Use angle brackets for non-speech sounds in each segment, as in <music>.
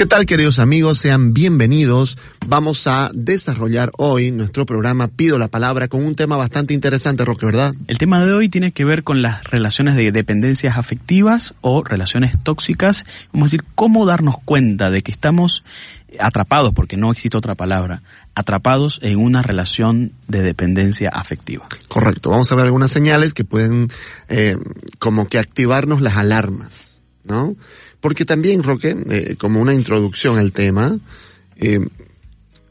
¿Qué tal queridos amigos? Sean bienvenidos. Vamos a desarrollar hoy nuestro programa Pido la Palabra con un tema bastante interesante, Roque, ¿verdad? El tema de hoy tiene que ver con las relaciones de dependencias afectivas o relaciones tóxicas. Vamos a decir, cómo darnos cuenta de que estamos atrapados, porque no existe otra palabra, atrapados en una relación de dependencia afectiva. Correcto. Vamos a ver algunas señales que pueden eh, como que activarnos las alarmas, ¿no? Porque también, Roque, eh, como una introducción al tema, eh,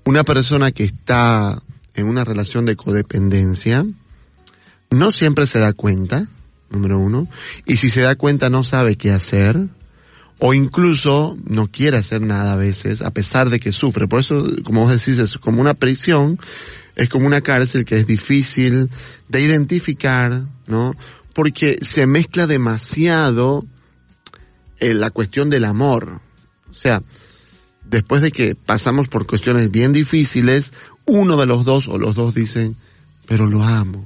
una persona que está en una relación de codependencia no siempre se da cuenta, número uno, y si se da cuenta no sabe qué hacer, o incluso no quiere hacer nada a veces, a pesar de que sufre. Por eso, como vos decís, es como una prisión, es como una cárcel que es difícil de identificar, ¿no? Porque se mezcla demasiado eh, la cuestión del amor. O sea, después de que pasamos por cuestiones bien difíciles, uno de los dos o los dos dicen, pero lo amo,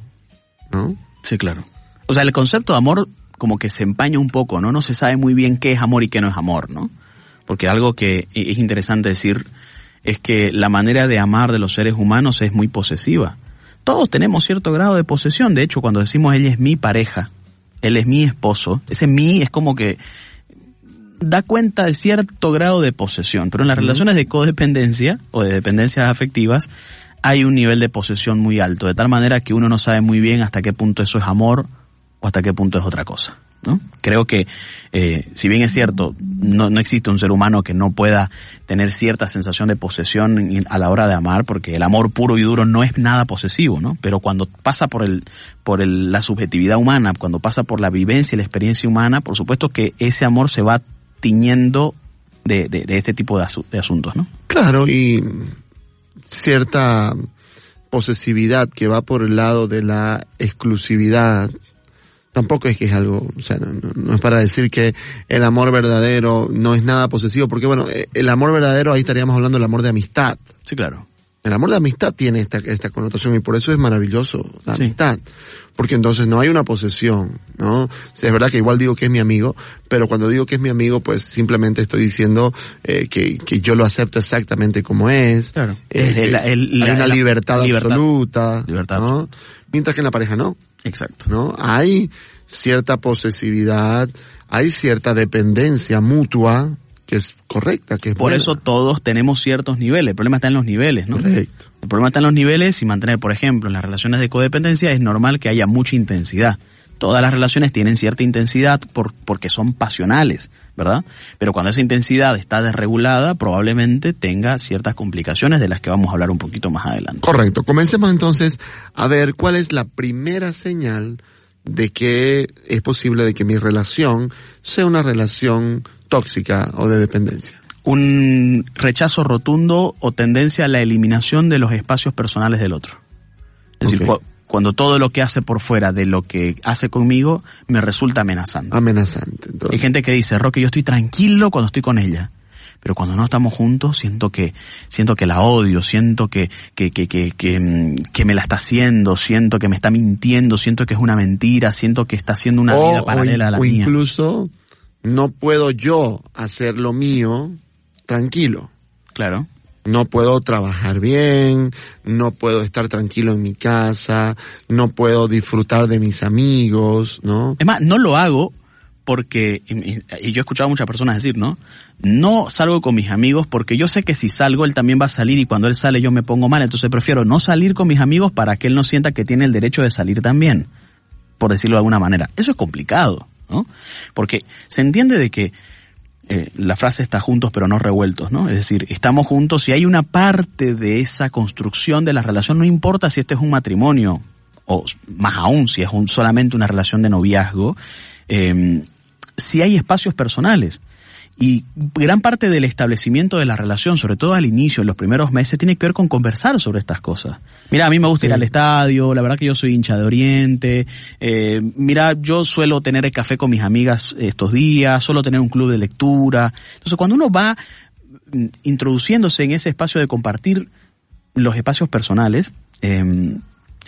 ¿no? Sí, claro. O sea, el concepto de amor como que se empaña un poco, ¿no? No se sabe muy bien qué es amor y qué no es amor, ¿no? Porque algo que es interesante decir es que la manera de amar de los seres humanos es muy posesiva. Todos tenemos cierto grado de posesión, de hecho, cuando decimos ella es mi pareja, él es mi esposo, ese mí es como que da cuenta de cierto grado de posesión, pero en las relaciones de codependencia o de dependencias afectivas hay un nivel de posesión muy alto, de tal manera que uno no sabe muy bien hasta qué punto eso es amor o hasta qué punto es otra cosa. ¿no? Creo que, eh, si bien es cierto, no, no existe un ser humano que no pueda tener cierta sensación de posesión a la hora de amar, porque el amor puro y duro no es nada posesivo, ¿no? Pero cuando pasa por el, por el, la subjetividad humana, cuando pasa por la vivencia y la experiencia humana, por supuesto que ese amor se va tiñendo de, de, de este tipo de, de asuntos, ¿no? Claro, y cierta posesividad que va por el lado de la exclusividad. Tampoco es que es algo, o sea, no, no, es para decir que el amor verdadero no es nada posesivo, porque bueno, el amor verdadero ahí estaríamos hablando del amor de amistad. Sí, claro. El amor de amistad tiene esta, esta connotación y por eso es maravilloso la sí. amistad. Porque entonces no hay una posesión, ¿no? O sea, es verdad que igual digo que es mi amigo, pero cuando digo que es mi amigo, pues simplemente estoy diciendo eh, que, que yo lo acepto exactamente como es. Claro. Eh, el, el, hay una la, libertad, libertad, absoluta. Libertad. ¿no? Mientras que en la pareja no. Exacto. ¿No? Hay cierta posesividad, hay cierta dependencia mutua, que es correcta, que es Por buena. eso todos tenemos ciertos niveles, el problema está en los niveles, ¿no? Correcto. El problema está en los niveles y mantener, por ejemplo, en las relaciones de codependencia es normal que haya mucha intensidad. Todas las relaciones tienen cierta intensidad por, porque son pasionales, ¿verdad? Pero cuando esa intensidad está desregulada, probablemente tenga ciertas complicaciones de las que vamos a hablar un poquito más adelante. Correcto. Comencemos entonces a ver cuál es la primera señal de que es posible de que mi relación sea una relación tóxica o de dependencia. Un rechazo rotundo o tendencia a la eliminación de los espacios personales del otro. Es okay. decir, cuando todo lo que hace por fuera de lo que hace conmigo me resulta amenazante. Amenazante. Entonces. Hay gente que dice, Roque, yo estoy tranquilo cuando estoy con ella. Pero cuando no estamos juntos, siento que, siento que la odio, siento que, que, que, que, que, que me la está haciendo, siento que me está mintiendo, siento que es una mentira, siento que está haciendo una o, vida paralela o, a la o mía. incluso no puedo yo hacer lo mío tranquilo. Claro. No puedo trabajar bien, no puedo estar tranquilo en mi casa, no puedo disfrutar de mis amigos, ¿no? Es más, no lo hago porque, y yo he escuchado a muchas personas decir, ¿no? No salgo con mis amigos porque yo sé que si salgo él también va a salir y cuando él sale yo me pongo mal, entonces prefiero no salir con mis amigos para que él no sienta que tiene el derecho de salir también, por decirlo de alguna manera. Eso es complicado, Porque se entiende de que eh, la frase está juntos pero no revueltos, ¿no? Es decir, estamos juntos y hay una parte de esa construcción de la relación, no importa si este es un matrimonio o más aún si es un, solamente una relación de noviazgo, eh, si hay espacios personales. Y gran parte del establecimiento de la relación, sobre todo al inicio, en los primeros meses, tiene que ver con conversar sobre estas cosas. Mira, a mí me gusta sí. ir al estadio, la verdad que yo soy hincha de Oriente, eh, mira, yo suelo tener el café con mis amigas estos días, suelo tener un club de lectura. Entonces, cuando uno va mm, introduciéndose en ese espacio de compartir los espacios personales, eh,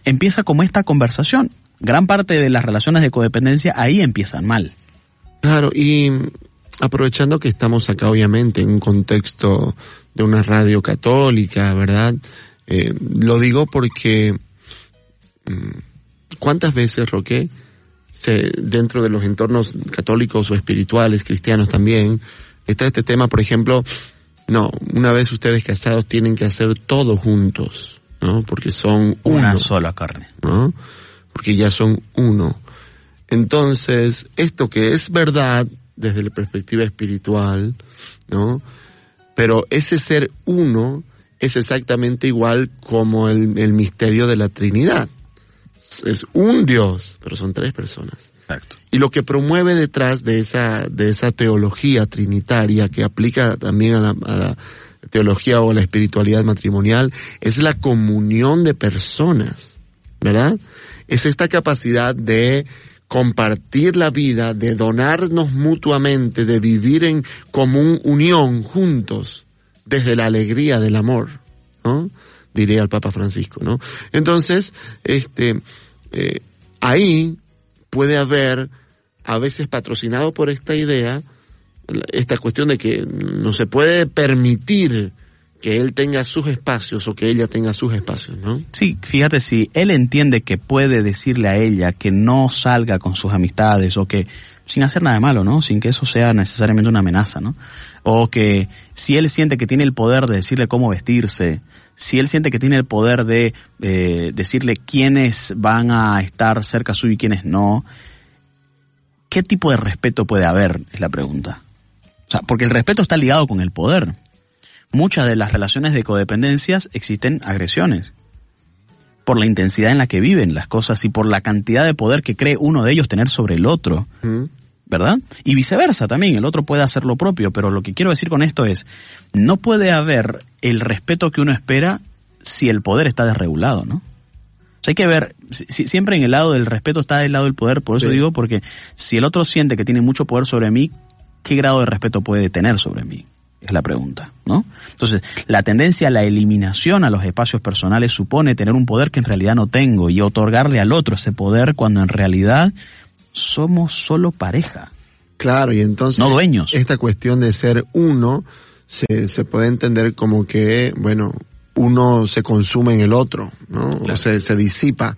empieza como esta conversación. Gran parte de las relaciones de codependencia ahí empiezan mal. Claro, y aprovechando que estamos acá obviamente en un contexto de una radio católica, ¿verdad? Eh, lo digo porque mm, ¿cuántas veces, Roque, se, dentro de los entornos católicos o espirituales, cristianos también, está este tema, por ejemplo, no, una vez ustedes casados tienen que hacer todo juntos, ¿no? Porque son una uno, sola carne. ¿no? Porque ya son uno. Entonces, esto que es verdad desde la perspectiva espiritual, ¿no? Pero ese ser uno es exactamente igual como el, el misterio de la Trinidad. Es un Dios, pero son tres personas. Exacto. Y lo que promueve detrás de esa, de esa teología trinitaria que aplica también a la, a la teología o a la espiritualidad matrimonial es la comunión de personas, ¿verdad? Es esta capacidad de compartir la vida, de donarnos mutuamente, de vivir en común unión juntos, desde la alegría del amor. Diría el Papa Francisco, ¿no? Entonces, este, eh, ahí puede haber, a veces patrocinado por esta idea, esta cuestión de que no se puede permitir que él tenga sus espacios o que ella tenga sus espacios, ¿no? Sí, fíjate, si él entiende que puede decirle a ella que no salga con sus amistades o que sin hacer nada de malo, ¿no? Sin que eso sea necesariamente una amenaza, ¿no? O que si él siente que tiene el poder de decirle cómo vestirse, si él siente que tiene el poder de eh, decirle quiénes van a estar cerca suyo y quiénes no, ¿qué tipo de respeto puede haber? Es la pregunta. O sea, porque el respeto está ligado con el poder. Muchas de las relaciones de codependencias existen agresiones. Por la intensidad en la que viven las cosas y por la cantidad de poder que cree uno de ellos tener sobre el otro. ¿Verdad? Y viceversa también, el otro puede hacer lo propio, pero lo que quiero decir con esto es, no puede haber el respeto que uno espera si el poder está desregulado, ¿no? O sea, hay que ver, si, siempre en el lado del respeto está del lado del poder, por eso Sí. digo, porque si el otro siente que tiene mucho poder sobre mí, ¿qué grado de respeto puede tener sobre mí? Es la pregunta, ¿no? Entonces, la tendencia a la eliminación a los espacios personales supone tener un poder que en realidad no tengo y otorgarle al otro ese poder cuando en realidad somos solo pareja, Claro, y entonces no dueños. esta cuestión de ser uno se, se puede entender como que, bueno, uno se consume en el otro, ¿no? O se, se disipa.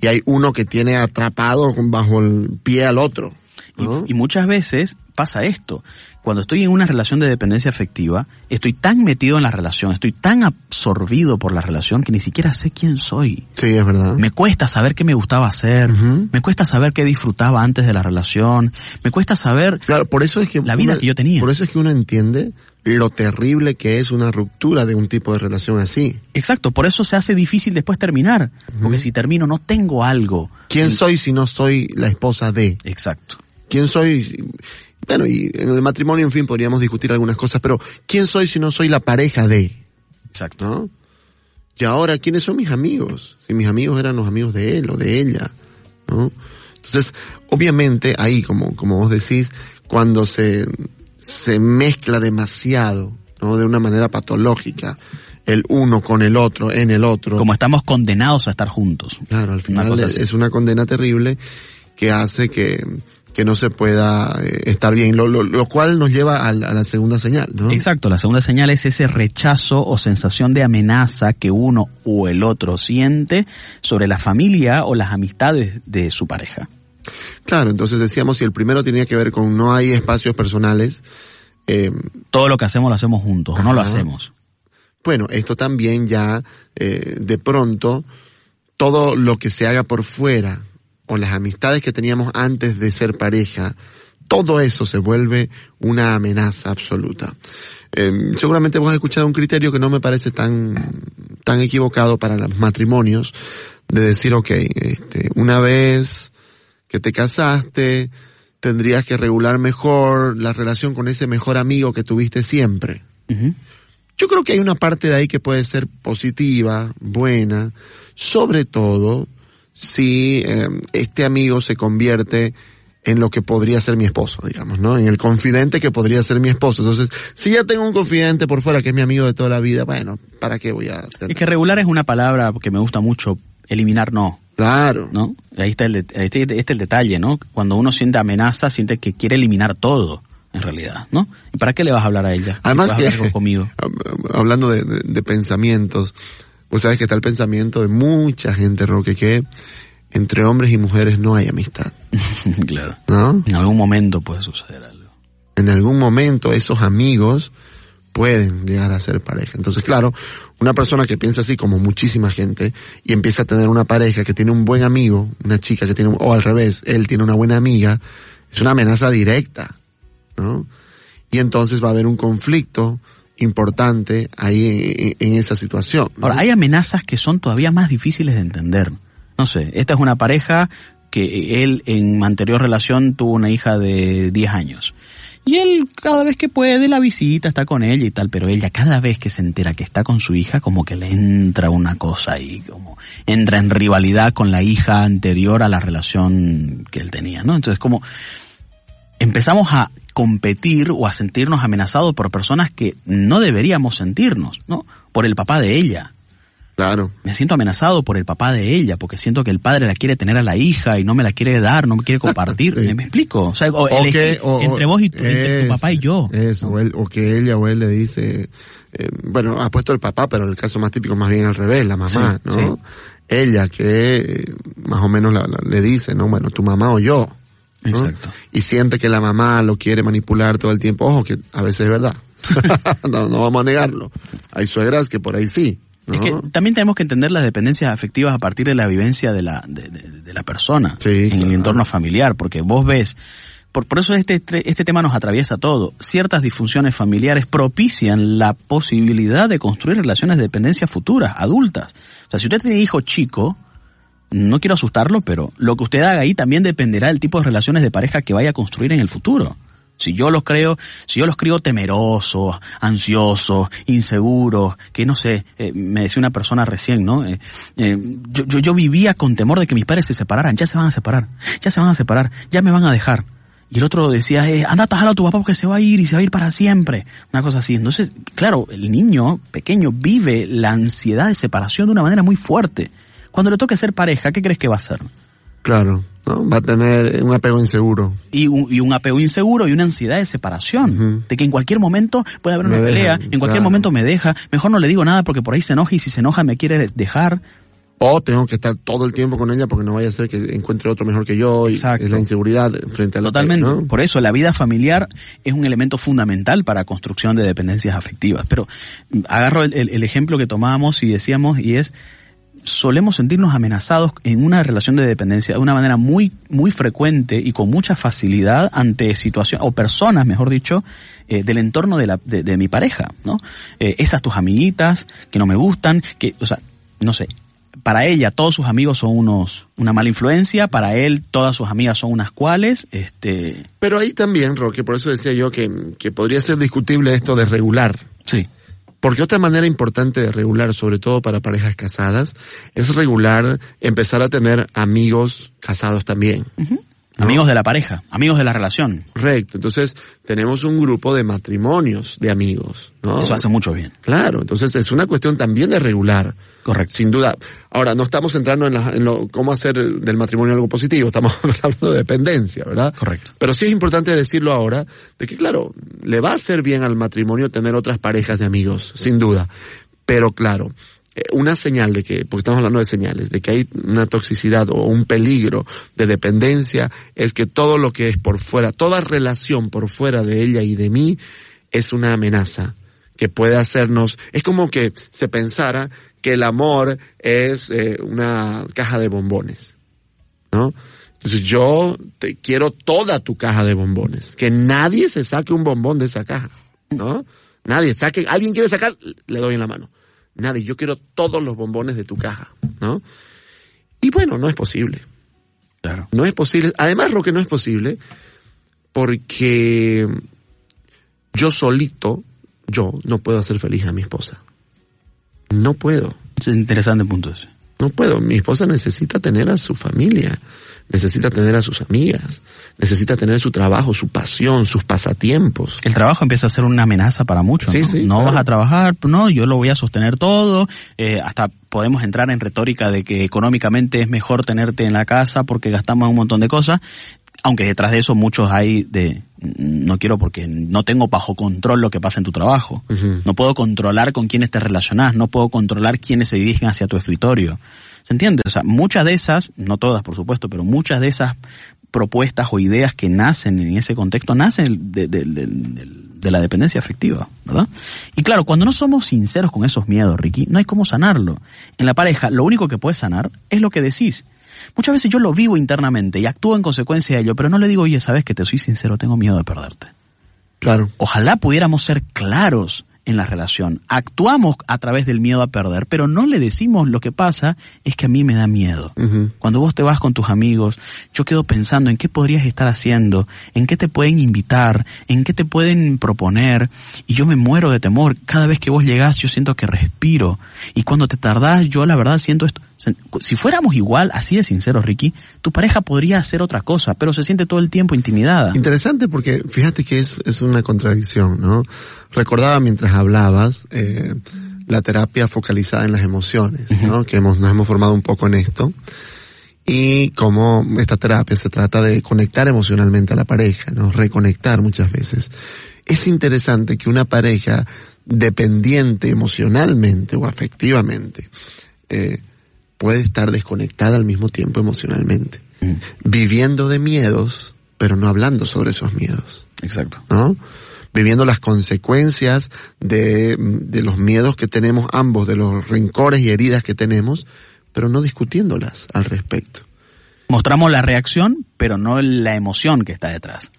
Y hay uno que tiene atrapado bajo el pie al otro. Y, muchas veces pasa esto. Cuando estoy en una relación de dependencia afectiva, estoy tan metido en la relación, estoy tan absorbido por la relación que ni siquiera sé quién soy. sí, es verdad. Me cuesta saber qué me gustaba hacer, me cuesta saber qué disfrutaba antes de la relación, me cuesta saber Claro, por eso es que La vida que yo tenía. Por eso es que uno entiende lo terrible que es una ruptura de un tipo de relación así. Exacto, por eso se hace difícil después terminar, porque si termino no tengo algo. ¿Quién soy si no soy la esposa de? Exacto. ¿Quién soy? Bueno, y en el matrimonio, en fin, podríamos discutir algunas cosas, pero ¿quién soy si no soy la pareja de? Exacto. ¿No? Y ahora, ¿quiénes son mis amigos? Si mis amigos eran los amigos de él o de ella, ¿no? Entonces, obviamente, ahí, como, como vos decís, cuando se, se mezcla demasiado, ¿no? De una manera patológica, el uno con el otro, en el otro. Como estamos condenados a estar juntos. Claro, al final es una condena terrible que hace que, que no se pueda eh, estar bien, lo, lo, lo cual nos lleva a, la- a la segunda señal, ¿no? Exacto, la segunda señal es ese rechazo o sensación de amenaza que uno o el otro siente sobre la familia o las amistades de su pareja. Claro, entonces decíamos si el primero tenía que ver con no hay espacios personales, eh, Todo lo que hacemos lo hacemos juntos, o no lo hacemos. bueno, esto también ya eh, de pronto todo lo que se haga por fuera o las amistades que teníamos antes de ser pareja, todo eso se vuelve una amenaza absoluta. Eh, seguramente vos has escuchado un criterio que no me parece tan, tan equivocado para los matrimonios, de decir, ok, este, una vez que te casaste, tendrías que regular mejor la relación con ese mejor amigo que tuviste siempre. Yo creo que hay una parte de ahí que puede ser positiva, buena, sobre todo si eh, este amigo se convierte en lo que podría ser mi esposo, digamos, ¿no? En el confidente que podría ser mi esposo. Entonces, si ya tengo un confidente por fuera que es mi amigo de toda la vida, bueno, ¿para qué voy a hacer? Es que regular es una palabra que me gusta mucho, eliminar no, Claro. ¿no? Ahí está el, de- ahí está este es el detalle, ¿no? Cuando uno siente amenaza, siente que quiere eliminar todo. en realidad, ¿no? ¿Y para qué le vas a hablar a ella? Además que, conmigo. <laughs> hablando de, de- de pensamientos, vos sabes que está el pensamiento de mucha gente, Roque, que entre hombres y mujeres no hay amistad, <laughs> claro. ¿no? En algún momento puede suceder algo. En algún momento esos amigos pueden llegar a ser pareja. Entonces, claro, una persona que piensa así como muchísima gente y empieza a tener una pareja que tiene un buen amigo, una chica que tiene, un- o al revés, él tiene una buena amiga, es una amenaza directa, ¿no? Y entonces va a haber un conflicto importante ahí en, en esa situación. Ahora, hay amenazas que son todavía más difíciles de entender. No sé, esta es una pareja que él en anterior relación tuvo una hija de 10 años. Y él cada vez que puede la visita, está con ella y tal, pero ella cada vez que se entera que está con su hija, como que le entra una cosa ahí, como entra en rivalidad con la hija anterior a la relación que él tenía, ¿no? Entonces como empezamos a competir o a sentirnos amenazados por personas que no deberíamos sentirnos, ¿no? Por el papá de ella. Claro. Me siento amenazado por el papá de ella, porque siento que el padre la quiere tener a la hija y no me la quiere dar, no me quiere compartir. <laughs> Sí. ¿Me, me explico? O sea, o O elegí que, o- entre vos y tu, entre tu papá y yo. Eso, o, él- que ella o él le dice, eh, bueno, ha puesto el papá, pero el caso más típico más bien al revés, la mamá, Sí, ¿no? sí. Ella que eh, más o menos la- la- le dice, ¿no? Bueno, tu mamá o yo. ¿No? Exacto. Y siente que la mamá lo quiere manipular todo el tiempo. Ojo, que a veces es verdad. <laughs> <laughs> no, no vamos a negarlo. Hay suegras que por ahí sí. ¿no? Es que también tenemos que entender las dependencias afectivas a partir de la vivencia de la, de, de- de la persona Sí, en el entorno familiar, porque vos ves, por, por eso este, este tema nos atraviesa todo. Ciertas disfunciones familiares propician la posibilidad de construir relaciones de dependencia futuras, adultas. O sea, si usted tiene hijo chico, no quiero asustarlo, pero lo que usted haga ahí también dependerá del tipo de relaciones de pareja que vaya a construir en el futuro. Si yo los creo, si yo los creo temerosos, ansiosos, inseguros, que no sé, eh, me decía una persona recién, ¿no? Eh, eh, yo, yo, yo vivía con temor de que mis padres se separaran, ya se van a separar, ya se van a separar, ya me van a dejar. Y el otro decía, anda, tajalo a tu papá porque se va a ir y se va a ir para siempre. Una cosa así. Entonces, claro, el niño pequeño vive la ansiedad de separación de una manera muy fuerte. Cuando le toque ser pareja, ¿qué crees que va a hacer? Claro, ¿no? Va a tener un apego inseguro. y un, y un apego inseguro y una ansiedad de separación. De que en cualquier momento puede haber Me una pelea, en cualquier claro. momento me deja, mejor no le digo nada porque por ahí se enoja y si se enoja me quiere dejar. O tengo que estar todo el tiempo con ella porque no vaya a ser que encuentre otro mejor que yo y Exacto. es la inseguridad frente a la Totalmente. ¿no? Por eso la vida familiar es un elemento fundamental para construcción de dependencias afectivas. Pero mm, agarro el, el- el ejemplo que tomábamos y decíamos y es solemos sentirnos amenazados en una relación de dependencia de una manera muy muy frecuente y con mucha facilidad ante situaciones o personas, mejor dicho, eh, del entorno de, la, de, de mi pareja, ¿no? Eh, esas tus amiguitas que no me gustan, que, o sea, no sé, para ella todos sus amigos son unos una mala influencia, para él todas sus amigas son unas cuales, este, Pero ahí también, Roque, por eso decía yo que, que podría ser discutible esto de regular. sí, Porque otra manera importante de regular, sobre todo para parejas casadas, es regular, empezar a tener amigos casados también. ¿No? amigos de la pareja, amigos de la relación. Correcto. Entonces, tenemos un grupo de matrimonios de amigos, ¿no? Eso hace mucho bien. Claro. Entonces, es una cuestión también de regular. Correcto. Sin duda. Ahora, no estamos entrando en, la- en lo, cómo hacer del matrimonio algo positivo, estamos <laughs> hablando de dependencia, ¿verdad? Correcto. Pero sí es importante decirlo ahora, de que claro, le va a hacer bien al matrimonio tener otras parejas de amigos, sin duda. Pero claro, una señal de que, porque estamos hablando de señales, de que hay una toxicidad o un peligro de dependencia, es que todo lo que es por fuera, toda relación por fuera de ella y de mí, es una amenaza que puede hacernos, es como que se pensara que el amor es eh, una caja de bombones, ¿no? Entonces yo te quiero toda tu caja de bombones, que nadie se saque un bombón de esa caja, ¿no? Nadie saque, alguien quiere sacar, le doy en la mano. Nadie, yo quiero todos los bombones de tu caja, ¿no? Y bueno, no es posible. Claro. No es posible. Además, lo que no es posible, porque yo solito, yo no puedo hacer feliz a mi esposa. No puedo. Es interesante punto ese. No puedo. Mi esposa necesita tener a su familia, necesita tener a sus amigas, necesita tener su trabajo, su pasión, sus pasatiempos. El trabajo empieza a ser una amenaza para muchos. Sí, ¿no? sí, No claro. vas a trabajar, no, yo lo voy a sostener todo. eh, hasta podemos entrar en retórica de que económicamente es mejor tenerte en la casa porque gastamos un montón de cosas. Aunque detrás de eso muchos hay de no quiero porque no tengo bajo control lo que pasa en tu trabajo. No puedo controlar con quiénes te relacionás, no puedo controlar quiénes se dirigen hacia tu escritorio. ¿Se entiende? O sea, muchas de esas, no todas por supuesto, pero muchas de esas propuestas o ideas que nacen en ese contexto nacen de, de, la dependencia afectiva, ¿verdad? Y claro, cuando no somos sinceros con esos miedos, Ricky, no hay cómo sanarlo. En la pareja, lo único que puede sanar es lo que decís. Muchas veces yo lo vivo internamente y actúo en consecuencia de ello, pero no le digo, oye, sabes que te soy sincero, tengo miedo de perderte. Claro. Ojalá pudiéramos ser claros en la relación. Actuamos a través del miedo a perder, pero no le decimos lo que pasa es que a mí me da miedo. Cuando vos te vas con tus amigos, yo quedo pensando en qué podrías estar haciendo, en qué te pueden invitar, en qué te pueden proponer, y yo me muero de temor. Cada vez que vos llegás yo siento que respiro, y cuando te tardás yo la verdad siento esto. Si fuéramos igual, así de sinceros, Ricky, tu pareja podría hacer otra cosa, pero se siente todo el tiempo intimidada. Interesante porque fíjate que es, es una contradicción, ¿no? Recordaba mientras hablabas eh, la terapia focalizada en las emociones, ¿no? Que hemos, nos hemos formado un poco en esto. Y cómo esta terapia se trata de conectar emocionalmente a la pareja, ¿no? Reconectar muchas veces. Es interesante que una pareja dependiente emocionalmente o afectivamente, eh, puede estar desconectada al mismo tiempo emocionalmente, mm. viviendo de miedos, pero no hablando sobre esos miedos. Exacto. ¿No? Viviendo las consecuencias de, de los miedos que tenemos ambos, de los rencores y heridas que tenemos, pero no discutiéndolas al respecto. Mostramos la reacción, pero no la emoción que está detrás.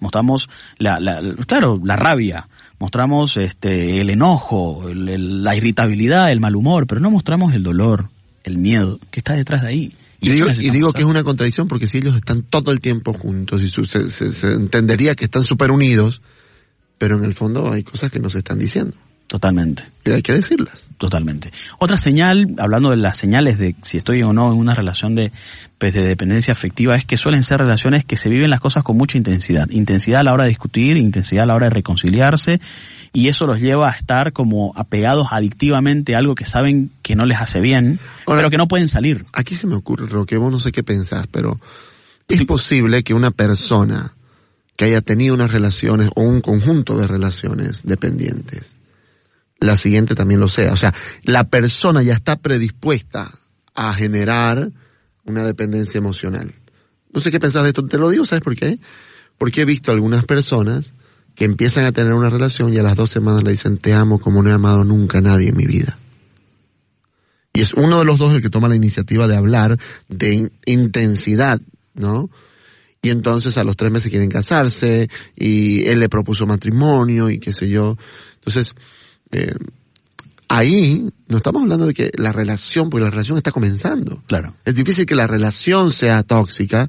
Mostramos la, la claro, la rabia, mostramos este el enojo, la irritabilidad, el mal humor, pero no mostramos el dolor, el miedo que está detrás de ahí. Y, digo, que es una contradicción porque si ellos están todo el tiempo juntos y se, se, entendería que están súper unidos, pero en el fondo hay cosas que no se están diciendo. Totalmente. Y hay que decirlas. Totalmente. Otra señal, hablando de las señales de si estoy o no en una relación de, pues, de dependencia afectiva, es que suelen ser relaciones que se viven las cosas con mucha intensidad. Intensidad a la hora de discutir, intensidad a la hora de reconciliarse, y eso los lleva a estar como apegados adictivamente a algo que saben que no les hace bien, pero que no pueden salir. Aquí se me ocurre, Roque, vos no sé qué pensás, pero es posible que una persona que haya tenido unas relaciones o un conjunto de relaciones dependientes, la siguiente también lo sea. O sea, la persona ya está predispuesta a generar una dependencia emocional. No sé qué pensás de esto, te lo digo, ¿sabes por qué? Porque he visto algunas personas que empiezan a tener una relación y a las dos semanas le dicen te amo como no he amado nunca a nadie en mi vida. Y es uno de los dos el que toma la iniciativa de hablar de intensidad, ¿no? Y entonces a los tres meses quieren casarse y él le propuso matrimonio y qué sé yo. Entonces, eh, ahí no estamos hablando de que la relación, porque la relación está comenzando. Claro. Es difícil que la relación sea tóxica,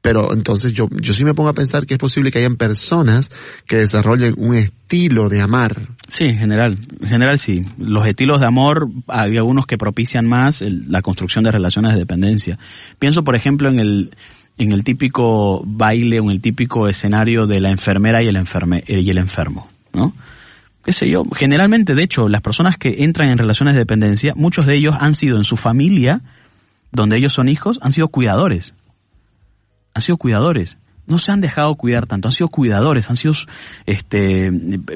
pero entonces yo, yo sí me pongo a pensar que es posible que hayan personas que desarrollen un estilo de amar. Sí, en general, en general sí. Los estilos de amor, hay algunos que propician más la construcción de relaciones de dependencia. Pienso, por ejemplo, en el, en el típico baile o en el típico escenario de la enfermera y el, enferme, y el enfermo, ¿no? Qué sé yo, generalmente, de hecho, las personas que entran en relaciones de dependencia, muchos de ellos han sido en su familia, donde ellos son hijos, han sido cuidadores. Han sido cuidadores. No se han dejado cuidar tanto, han sido cuidadores, han sido este,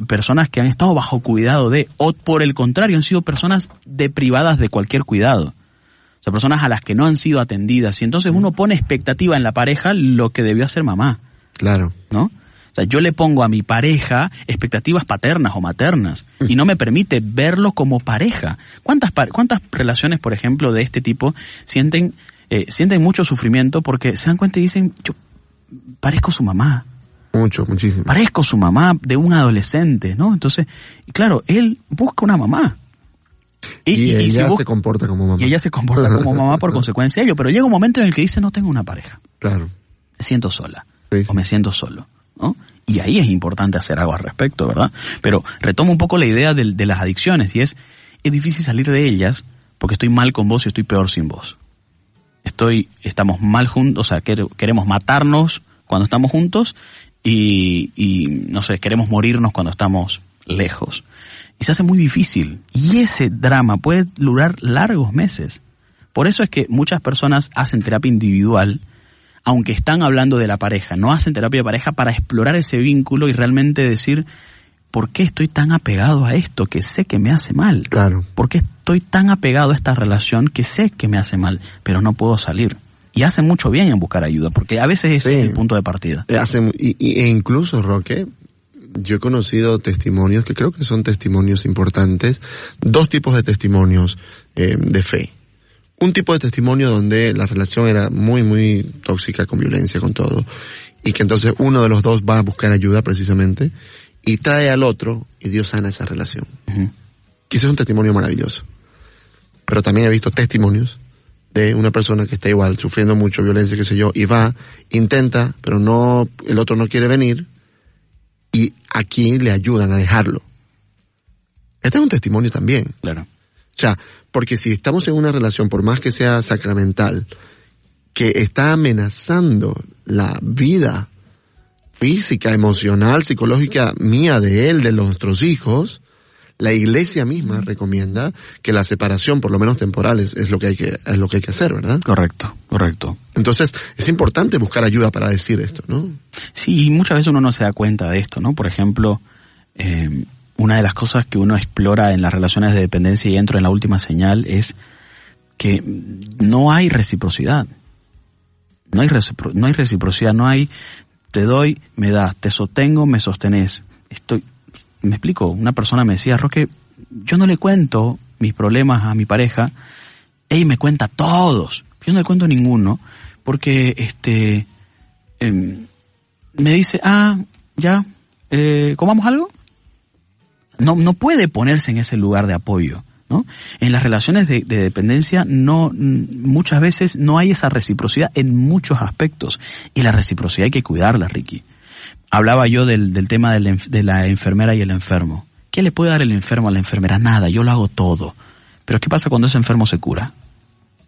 personas que han estado bajo cuidado de, o por el contrario, han sido personas deprivadas de cualquier cuidado. O sea, personas a las que no han sido atendidas. Y entonces uno pone expectativa en la pareja lo que debió hacer mamá. Claro. ¿No? Sea, yo le pongo a mi pareja expectativas paternas o maternas y no me permite verlo como pareja. ¿Cuántas, cuántas relaciones, por ejemplo, de este tipo sienten, eh, sienten mucho sufrimiento porque se dan cuenta y dicen, yo parezco su mamá? Mucho, muchísimo. Parezco su mamá de un adolescente, ¿no? Entonces, claro, él busca una mamá. Y, ella se comporta como mamá. Y ella se comporta como mamá por <laughs> consecuencia de ello, pero llega un momento en el que dice, no tengo una pareja. Claro. Me siento sola. O me siento solo. Y ahí es importante hacer algo al respecto, ¿verdad? Pero retomo un poco la idea de, de las adicciones y es, es difícil salir de ellas porque estoy mal con vos y estoy peor sin vos. Estoy, estamos mal juntos, o sea, queremos matarnos cuando estamos juntos y, y, no sé, queremos morirnos cuando estamos lejos. Y se hace muy difícil. Y ese drama puede durar largos meses. Por eso es que muchas personas hacen terapia individual aunque están hablando de la pareja, no hacen terapia de pareja para explorar ese vínculo y realmente decir, ¿por qué estoy tan apegado a esto que sé que me hace mal? Claro. ¿Por qué estoy tan apegado a esta relación que sé que me hace mal, pero no puedo salir? Y hace mucho bien en buscar ayuda, porque a veces ese es el punto de partida. Eh, Hace, y- e incluso, Roque, yo he conocido testimonios que creo que son testimonios importantes, dos tipos de testimonios eh, de fe. Un tipo de testimonio donde la relación era muy, muy tóxica, con violencia, con todo, y que entonces uno de los dos va a buscar ayuda precisamente, y trae al otro, y Dios sana esa relación. Ujú. Quizás es un testimonio maravilloso. Pero también he visto testimonios de una persona que está igual, sufriendo mucho violencia, qué sé yo, y va, intenta, pero no, el otro no quiere venir, y aquí le ayudan a dejarlo. Este es un testimonio también. Claro. O sea, porque si estamos en una relación, por más que sea sacramental, que está amenazando la vida física, emocional, psicológica mía, de él, de nuestros hijos, la iglesia misma recomienda que la separación, por lo menos temporal, es, es lo que hay que, es lo que hay que hacer, ¿verdad? Correcto, correcto. Entonces, es importante buscar ayuda para decir esto, ¿no? Sí, y muchas veces uno no se da cuenta de esto, ¿no? Por ejemplo, eh, una de las cosas que uno explora en las relaciones de dependencia y entro en la última señal es que no hay reciprocidad. No hay, reciprocidad, no hay te doy, me das, te sostengo, me sostenés. Estoy, me explico, una persona me decía, Roque, yo no le cuento mis problemas a mi pareja, ella me cuenta todos, yo no le cuento ninguno, porque este, em, me dice, ah, ya, eh, ¿comamos algo? No, no puede ponerse en ese lugar de apoyo, ¿no? En las relaciones de, de dependencia no, mm, muchas veces no hay esa reciprocidad en muchos aspectos. Y la reciprocidad hay que cuidarla, Ricky. Hablaba yo del, del tema de la enfermera y el enfermo. ¿Qué le puede dar el enfermo a la enfermera? Nada, yo lo hago todo. Pero ¿qué pasa cuando ese enfermo se cura?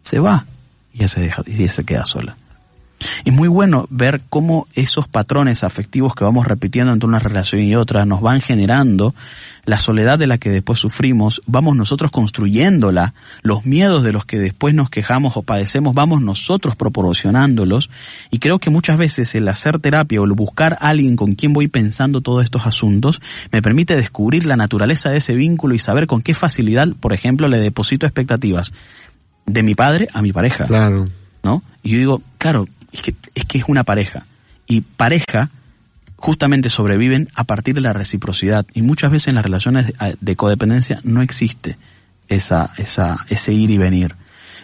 Se va y ya se y se queda sola. Es muy bueno ver cómo esos patrones afectivos que vamos repitiendo entre una relación y otra nos van generando la soledad de la que después sufrimos, vamos nosotros construyéndola, los miedos de los que después nos quejamos o padecemos, vamos nosotros proporcionándolos y creo que muchas veces el hacer terapia o el buscar a alguien con quien voy pensando todos estos asuntos me permite descubrir la naturaleza de ese vínculo y saber con qué facilidad, por ejemplo, le deposito expectativas de mi padre a mi pareja. Claro. ¿no? Y yo digo, claro, es que, es que es una pareja. Y pareja justamente sobreviven a partir de la reciprocidad. Y muchas veces en las relaciones de, de codependencia no existe esa, esa, ese ir y venir.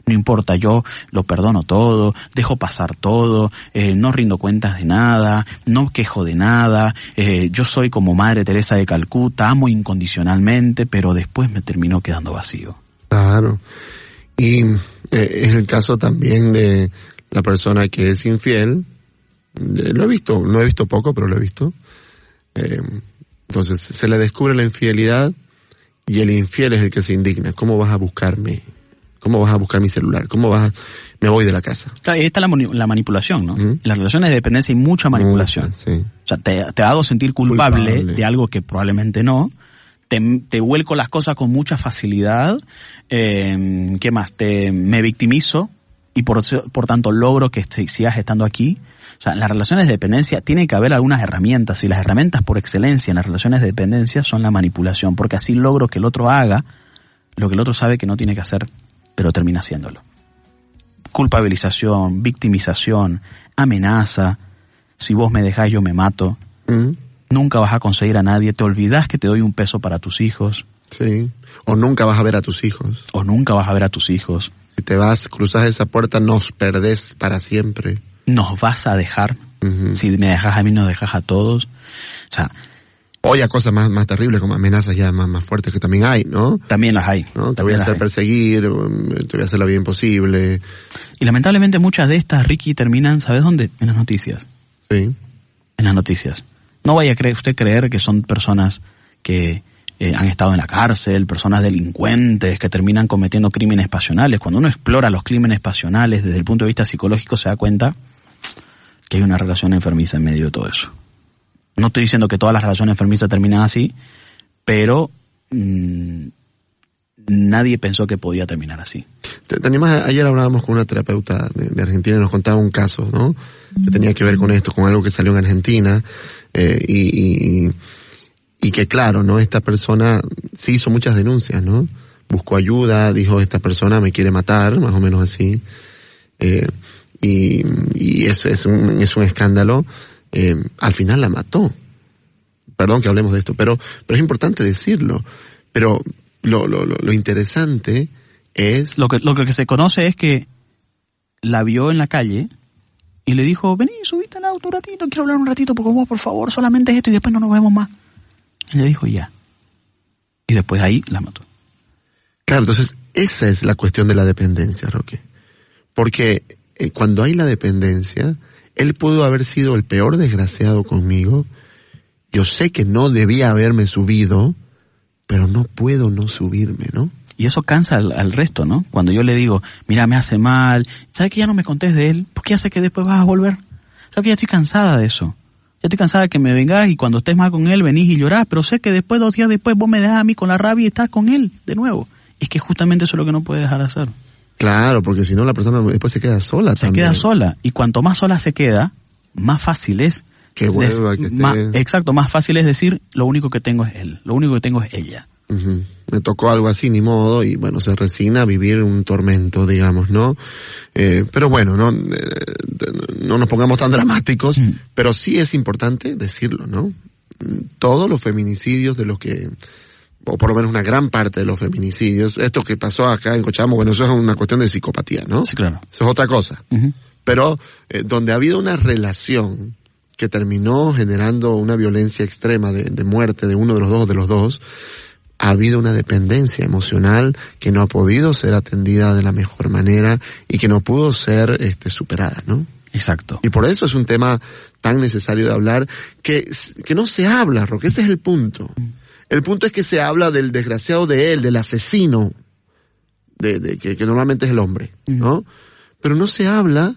No importa, yo lo perdono todo, dejo pasar todo, eh, no rindo cuentas de nada, no quejo de nada, eh, yo soy como Madre Teresa de Calcuta, amo incondicionalmente, pero después me terminó quedando vacío. Claro. Y eh, es el caso también de la persona que es infiel. Eh, lo he visto, no he visto poco, pero lo he visto. Eh, entonces se le descubre la infidelidad y el infiel es el que se indigna. ¿Cómo vas a buscarme? ¿Cómo vas a buscar mi celular? ¿Cómo vas a... Me voy de la casa. Ahí está la, la manipulación, ¿no? En las relaciones de dependencia hay mucha manipulación. Mucha, Sí. O sea, te, te hago sentir culpable, Culpable. de algo que probablemente no. Te, te vuelco las cosas con mucha facilidad. Eh, ¿Qué más? Te, me victimizo y por, tanto logro que este- sigas estando aquí. O sea, en las relaciones de dependencia tiene que haber algunas herramientas y las herramientas por excelencia en las relaciones de dependencia son la manipulación, porque así logro que el otro haga lo que el otro sabe que no tiene que hacer, pero termina haciéndolo. Culpabilización, victimización, amenaza, si vos me dejás yo me mato, Mm, nunca vas a conseguir a nadie, te olvidás que te doy un peso para tus hijos, Sí. O nunca vas a ver a tus hijos. o nunca vas a ver a tus hijos, Si te vas, cruzas esa puerta, nos perdés para siempre. nos vas a dejar, si me dejas a mí, nos dejas a todos. O sea, Hoy a cosas más, más terribles, como amenazas ya más, más fuertes que también hay, ¿no? también las hay. ¿no? Te voy a hacer perseguir, um, te voy a hacer lo bien posible. Y lamentablemente muchas de estas, Ricky, terminan, ¿sabes dónde? En las noticias. Sí. En las noticias. No vaya a creer, usted creer que son personas que eh, han estado en la cárcel, personas delincuentes que terminan cometiendo crímenes pasionales. Cuando uno explora los crímenes pasionales desde el punto de vista psicológico se da cuenta que hay una relación enfermiza en medio de todo eso. No estoy diciendo que todas las relaciones enfermizas terminan así, pero mm, nadie pensó que podía terminar así. Te, te animas a- ayer hablábamos con una terapeuta de, de Argentina y nos contaba un caso, ¿no? Que tenía que ver con esto, con algo que salió en Argentina, eh, y, y, y que claro, ¿no? Esta persona sí hizo muchas denuncias, ¿no? Buscó ayuda, dijo esta persona me quiere matar, más o menos así. Eh, y, es, es un, es un escándalo. Eh, al final la mató. Perdón que hablemos de esto, pero, pero es importante decirlo. Pero lo, lo, lo, lo interesante es Lo que, lo que se conoce es que la vio en la calle y le dijo, vení, subite al auto un ratito, quiero hablar un ratito por vos, por favor, solamente esto y después no nos vemos más. Y le dijo, ya. Y después ahí la mató. Claro, entonces esa es la cuestión de la dependencia, Roque. Porque eh, cuando hay la dependencia, él pudo haber sido el peor desgraciado conmigo. Yo sé que no debía haberme subido, pero no puedo no subirme, ¿no? Y eso cansa al, al resto, ¿no? Cuando yo le digo, mira, me hace mal, ¿sabes que ya no me contés de él? Porque ya sé que después vas a volver. ¿Sabes que ya estoy cansada de eso? Ya estoy cansada de que me vengas y cuando estés mal con él venís y llorás, pero sé que después, dos días después, vos me dejas a mí con la rabia y estás con él de nuevo. Y es que justamente eso es lo que no puede dejar de hacer. Claro, porque si no la persona después se queda sola Se también. queda sola. Y cuanto más sola se queda, más fácil es. Que vuelva, que Exacto, más fácil es decir, lo único que tengo es él, lo único que tengo es ella. Me tocó algo así, ni modo, y bueno, se resigna a vivir un tormento, digamos, ¿no? Eh, pero bueno, no, eh, no nos pongamos tan dramáticos, Mm. pero sí es importante decirlo, ¿no? Todos los feminicidios de los que, o por lo menos una gran parte de los feminicidios, esto que pasó acá en Cochabamba, bueno, eso es una cuestión de psicopatía, ¿no? Sí, claro. Eso es otra cosa. Pero eh, donde ha habido una relación que terminó generando una violencia extrema de, de muerte de uno de los dos o de los dos, ha habido una dependencia emocional que no ha podido ser atendida de la mejor manera y que no pudo ser este, superada, ¿no? Exacto. Y por eso es un tema tan necesario de hablar que, que no se habla, Roque, ese es el punto. El punto es que se habla del desgraciado de él, del asesino, de, de que, que normalmente es el hombre, ¿no? Pero no se habla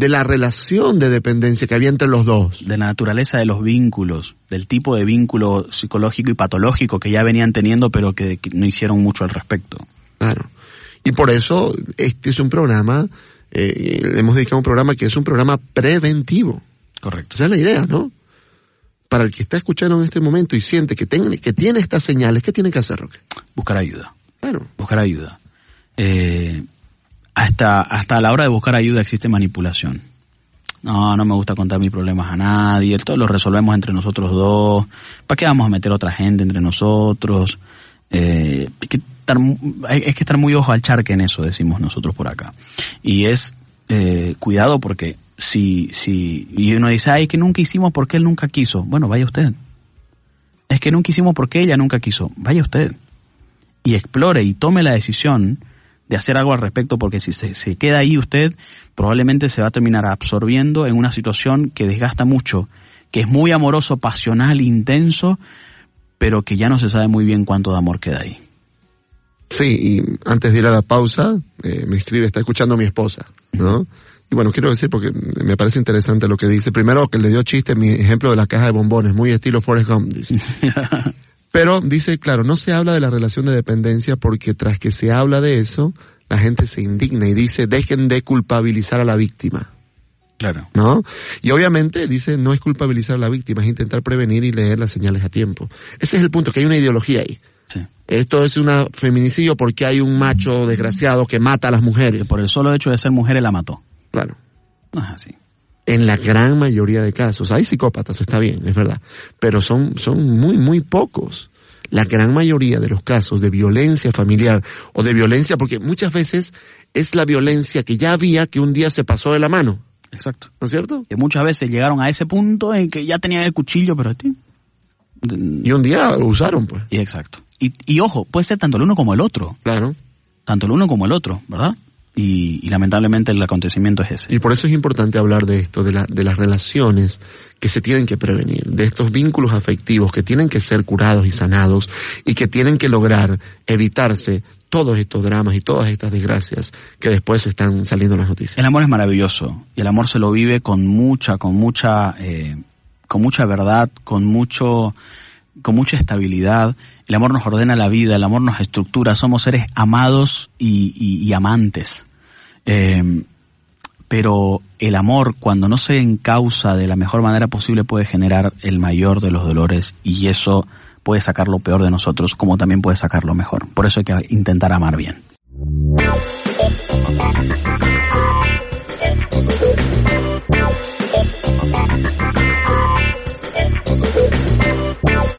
de la relación de dependencia que había entre los dos. de la naturaleza de los vínculos, del tipo de vínculo psicológico y patológico que ya venían teniendo, pero que, que no hicieron mucho al respecto. Claro. Y por eso este es un programa, eh, le hemos dedicado un programa que es un programa preventivo. Correcto. Esa es la idea, ¿no? Para el que está escuchando en este momento y siente que, ten- que tiene estas señales, ¿qué tiene que hacer, Roque? Buscar ayuda. Claro. Buscar ayuda. Eh, hasta, hasta la hora de buscar ayuda existe manipulación. No, no me gusta contar mis problemas a nadie, todo lo resolvemos entre nosotros dos. ¿Para qué vamos a meter otra gente entre nosotros? Eh, hay, que estar, que estar muy ojo al charque en eso, decimos nosotros por acá. Y es eh, cuidado porque si, si, y uno dice, ay, que nunca hicimos porque él nunca quiso. Bueno, vaya usted. Es que nunca hicimos porque ella nunca quiso. Vaya usted. Y explore y tome la decisión de hacer algo al respecto porque si se, se queda ahí usted, probablemente se va a terminar absorbiendo en una situación que desgasta mucho, que es muy amoroso, pasional, intenso, pero que ya no se sabe muy bien cuánto de amor queda ahí. Sí, y antes de ir a la pausa, eh, me escribe, está escuchando a mi esposa, ¿no? Y bueno, quiero decir porque me parece interesante lo que dice. Primero que le dio chiste mi ejemplo de la caja de bombones, muy estilo Forrest Gump, dice. <laughs> Pero dice, claro, no se habla de la relación de dependencia porque tras que se habla de eso, la gente se indigna y dice, dejen de culpabilizar a la víctima. Claro. ¿no? Y obviamente dice, no es culpabilizar a la víctima, es intentar prevenir y leer las señales a tiempo. Ese es el punto, que hay una ideología ahí. Sí. Esto es un feminicidio porque hay un macho desgraciado que mata a las Que mujeres. por el solo hecho de ser mujer él la mató. Claro. No es así. En la gran mayoría de casos. Hay psicópatas, está bien, es verdad. Pero son, son muy, muy pocos. La gran mayoría de los casos de violencia familiar o de violencia, porque muchas veces es la violencia que ya había que un día se pasó de la mano. Exacto. ¿No es cierto? Que muchas veces llegaron a ese punto en que ya tenían el cuchillo, pero... ti- Y un día lo usaron, pues. Y exacto. Y, y ojo, puede ser tanto el uno como el otro. Claro. Tanto el uno como el otro, ¿verdad? Y, y lamentablemente el acontecimiento es ese. Y por eso es importante hablar de esto, de, la, de las relaciones que se tienen que prevenir, de estos vínculos afectivos que tienen que ser curados y sanados y que tienen que lograr evitarse todos estos dramas y todas estas desgracias que después están saliendo en las noticias. El amor es maravilloso y el amor se lo vive con mucha, con mucha, eh, con mucha verdad, con mucho, con mucha estabilidad. El amor nos ordena la vida, el amor nos estructura, somos seres amados y, amantes. Em, pero el amor, cuando no se encausa de la mejor manera posible, puede generar el mayor de los dolores y eso puede sacar lo peor de nosotros, como también puede sacar lo mejor. Por eso hay que intentar amar bien.